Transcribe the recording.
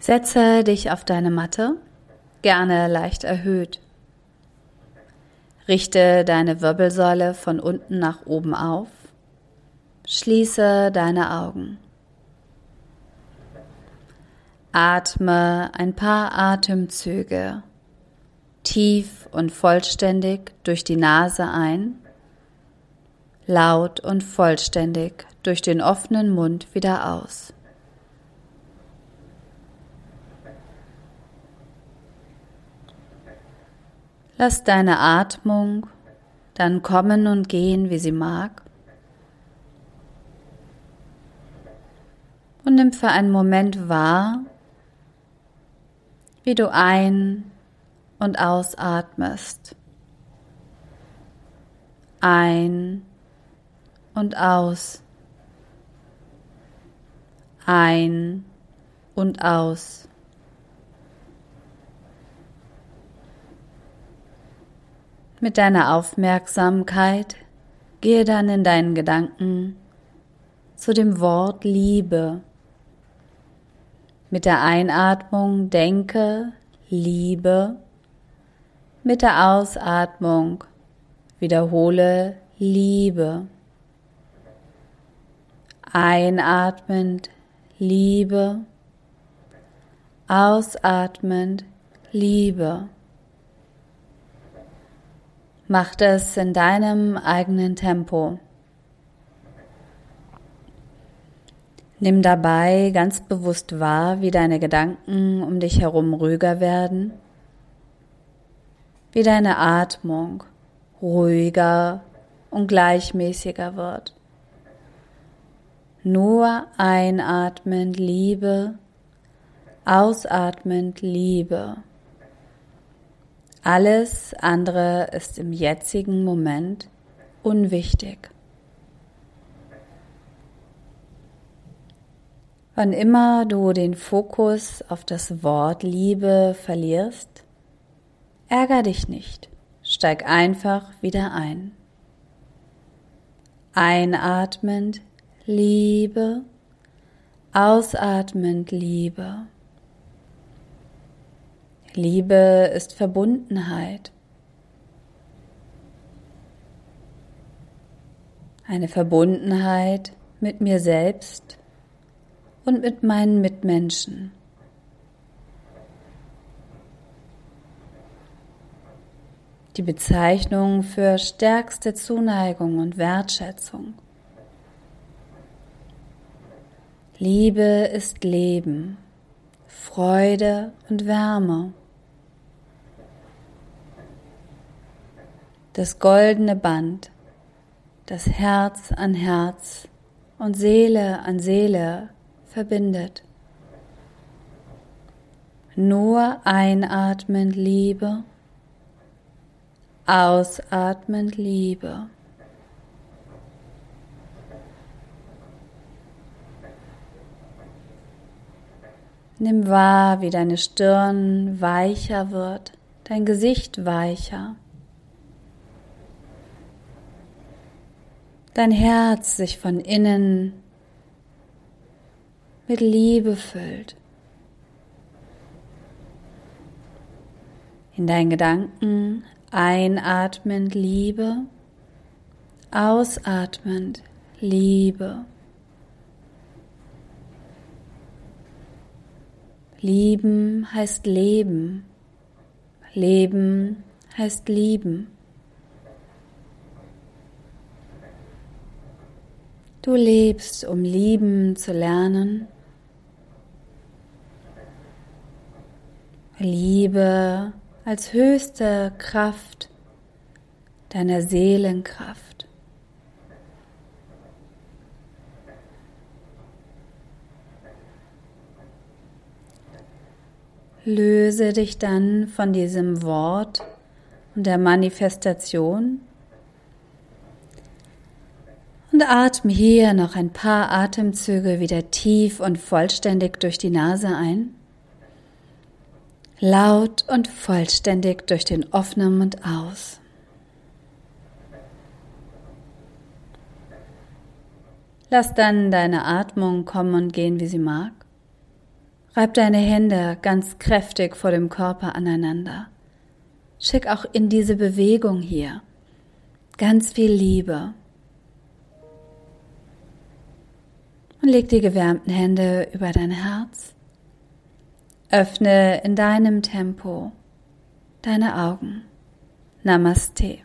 Setze dich auf deine Matte, gerne leicht erhöht. Richte deine Wirbelsäule von unten nach oben auf. Schließe deine Augen. Atme ein paar Atemzüge tief und vollständig durch die Nase ein, laut und vollständig durch den offenen Mund wieder aus. Lass deine Atmung dann kommen und gehen, wie sie mag. Und nimm für einen Moment wahr, wie du ein- und ausatmest. Ein und aus. Ein und aus. Mit deiner Aufmerksamkeit gehe dann in deinen Gedanken zu dem Wort Liebe. Mit der Einatmung denke Liebe. Mit der Ausatmung wiederhole Liebe. Einatmend Liebe. Ausatmend Liebe. Mach das in deinem eigenen Tempo. Nimm dabei ganz bewusst wahr, wie deine Gedanken um dich herum ruhiger werden, wie deine Atmung ruhiger und gleichmäßiger wird. Nur einatmend Liebe, ausatmend Liebe. Alles andere ist im jetzigen Moment unwichtig. Wann immer du den Fokus auf das Wort Liebe verlierst, ärger dich nicht, steig einfach wieder ein. Einatmend Liebe, ausatmend Liebe. Liebe ist Verbundenheit. Eine Verbundenheit mit mir selbst und mit meinen Mitmenschen. Die Bezeichnung für stärkste Zuneigung und Wertschätzung. Liebe ist Leben, Freude und Wärme. das goldene Band, das Herz an Herz und Seele an Seele verbindet. Nur einatmend Liebe, ausatmend Liebe. Nimm wahr, wie deine Stirn weicher wird, dein Gesicht weicher. dein Herz sich von innen mit Liebe füllt. In deinen Gedanken einatmend Liebe, ausatmend Liebe. Lieben heißt Leben. Leben heißt Lieben. Du lebst, um lieben zu lernen. Liebe als höchste Kraft deiner Seelenkraft. Löse dich dann von diesem Wort und der Manifestation und atme hier noch ein paar Atemzüge wieder tief und vollständig durch die Nase ein. Laut und vollständig durch den offenen Mund aus. Lass dann deine Atmung kommen und gehen, wie sie mag. Reib deine Hände ganz kräftig vor dem Körper aneinander. Schick auch in diese Bewegung hier ganz viel Liebe. Und leg die gewärmten Hände über dein Herz. Öffne in deinem Tempo deine Augen. Namaste.